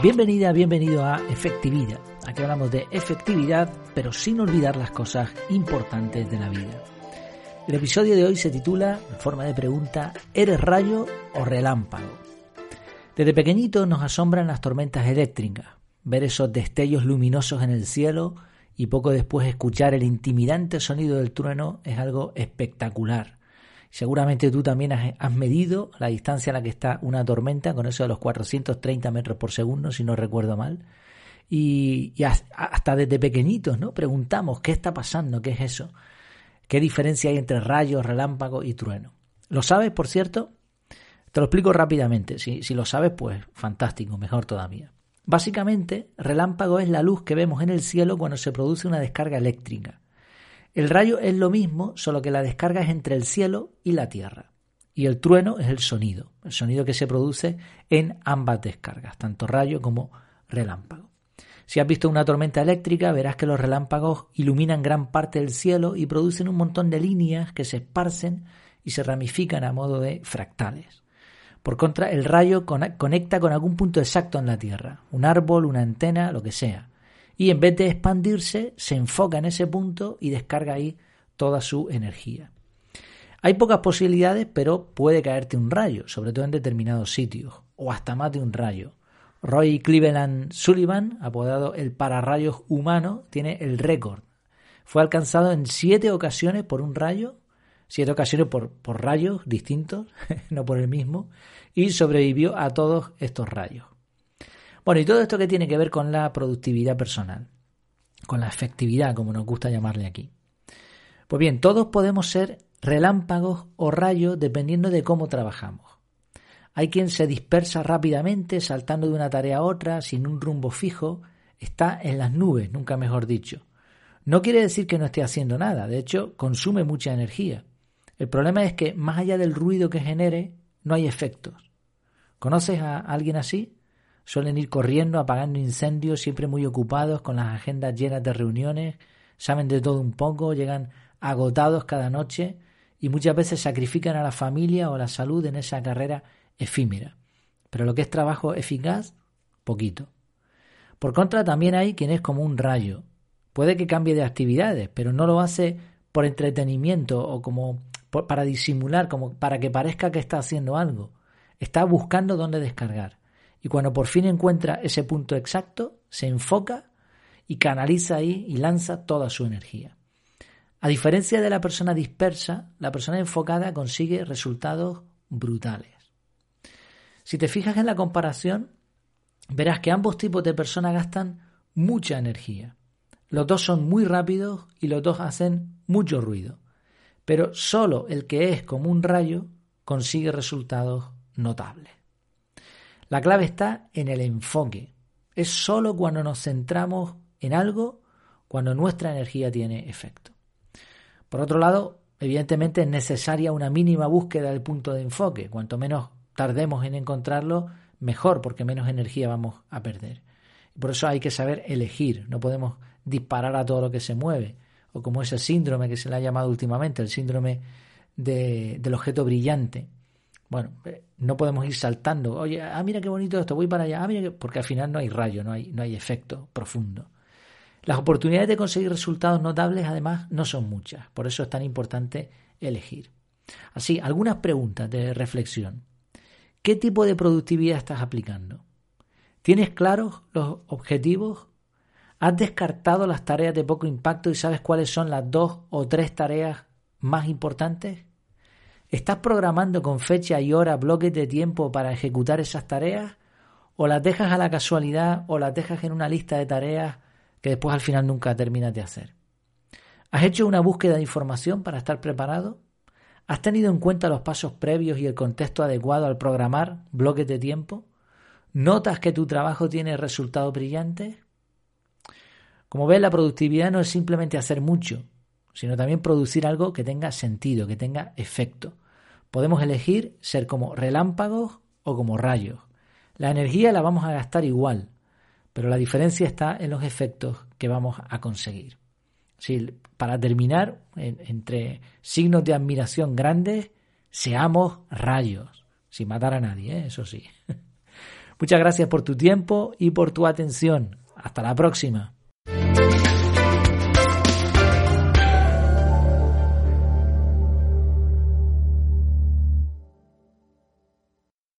Bienvenida, bienvenido a Efectividad. Aquí hablamos de efectividad, pero sin olvidar las cosas importantes de la vida. El episodio de hoy se titula, en forma de pregunta, ¿eres rayo o relámpago? Desde pequeñito nos asombran las tormentas eléctricas, ver esos destellos luminosos en el cielo y poco después escuchar el intimidante sonido del trueno es algo espectacular. Seguramente tú también has, medido la distancia a la que está una tormenta, con eso de los 430 metros por segundo, si no recuerdo mal. Y, hasta desde pequeñitos, ¿no? Preguntamos, ¿qué está pasando? ¿Qué es eso? ¿Qué diferencia hay entre rayos, relámpago y trueno? ¿Lo sabes, por cierto? Te lo explico rápidamente. Si lo sabes, pues fantástico, mejor todavía. Básicamente, relámpago es la luz que vemos en el cielo cuando se produce una descarga eléctrica. El rayo es lo mismo, solo que la descarga es entre el cielo y la tierra. Y el trueno es el sonido, el sonido que se produce en ambas descargas, tanto rayo como relámpago. Si has visto una tormenta eléctrica, verás que los relámpagos iluminan gran parte del cielo y producen un montón de líneas que se esparcen y se ramifican a modo de fractales. Por contra, el rayo conecta con algún punto exacto en la Tierra, un árbol, una antena, lo que sea y en vez de expandirse, se enfoca en ese punto y descarga ahí toda su energía. Hay pocas posibilidades, pero puede caerte un rayo, sobre todo en determinados sitios, o hasta más de un rayo. Roy Cleveland Sullivan, apodado el pararrayos humano, tiene el récord. Fue alcanzado en siete ocasiones por un rayo, siete ocasiones por, por rayos distintos, no por el mismo, y sobrevivió a todos estos rayos. Bueno, y todo esto que tiene que ver con la productividad personal, con la efectividad, como nos gusta llamarle aquí. Pues bien, todos podemos ser relámpagos o rayos dependiendo de cómo trabajamos. Hay quien se dispersa rápidamente, saltando de una tarea a otra, sin un rumbo fijo, está en las nubes, nunca mejor dicho. No quiere decir que no esté haciendo nada, de hecho, consume mucha energía. El problema es que, más allá del ruido que genere, no hay efectos. ¿Conoces a alguien así? Suelen ir corriendo, apagando incendios, siempre muy ocupados, con las agendas llenas de reuniones, saben de todo un poco, llegan agotados cada noche y muchas veces sacrifican a la familia o la salud en esa carrera efímera. Pero lo que es trabajo eficaz, poquito. Por contra, también hay quien es como un rayo. Puede que cambie de actividades, pero no lo hace por entretenimiento o como para disimular, como para que parezca que está haciendo algo. Está buscando dónde descargar y cuando por fin encuentra ese punto exacto, se enfoca y canaliza ahí y lanza toda su energía. A diferencia de la persona dispersa, la persona enfocada consigue resultados brutales. Si te fijas en la comparación, verás que ambos tipos de personas gastan mucha energía. Los dos son muy rápidos y los dos hacen mucho ruido. Pero solo el que es como un rayo consigue resultados notables. La clave está en el enfoque. Es solo cuando nos centramos en algo cuando nuestra energía tiene efecto. Por otro lado, evidentemente es necesaria una mínima búsqueda del punto de enfoque. Cuanto menos tardemos en encontrarlo, mejor, porque menos energía vamos a perder. Por eso hay que saber elegir. No podemos disparar a todo lo que se mueve. O como ese síndrome que se le ha llamado últimamente, el síndrome del objeto brillante. Bueno, eh, no podemos ir saltando. Oye, ah, mira qué bonito esto, voy para allá. Ah, mira porque al final no hay rayo, no hay, no hay efecto profundo. Las oportunidades de conseguir resultados notables, además, no son muchas. Por eso es tan importante elegir. Así, algunas preguntas de reflexión. ¿Qué tipo de productividad estás aplicando? ¿Tienes claros los objetivos? ¿Has descartado las tareas de poco impacto y sabes cuáles son las dos o tres tareas más importantes? ¿Estás programando con fecha y hora bloques de tiempo para ejecutar esas tareas? ¿O las dejas a la casualidad o las dejas en una lista de tareas que después al final nunca terminas de hacer? ¿Has hecho una búsqueda de información para estar preparado? ¿Has tenido en cuenta los pasos previos y el contexto adecuado al programar bloques de tiempo? ¿Notas que tu trabajo tiene resultados brillantes? Como ves, la productividad no es simplemente hacer mucho, sino también producir algo que tenga sentido, que tenga efecto. Podemos elegir ser como relámpagos o como rayos. La energía la vamos a gastar igual, pero la diferencia está en los efectos que vamos a conseguir. para terminar, entre signos de admiración grandes, seamos rayos, sin matar a nadie, ¿eh? eso sí. Muchas gracias por tu tiempo y por tu atención. Hasta la próxima.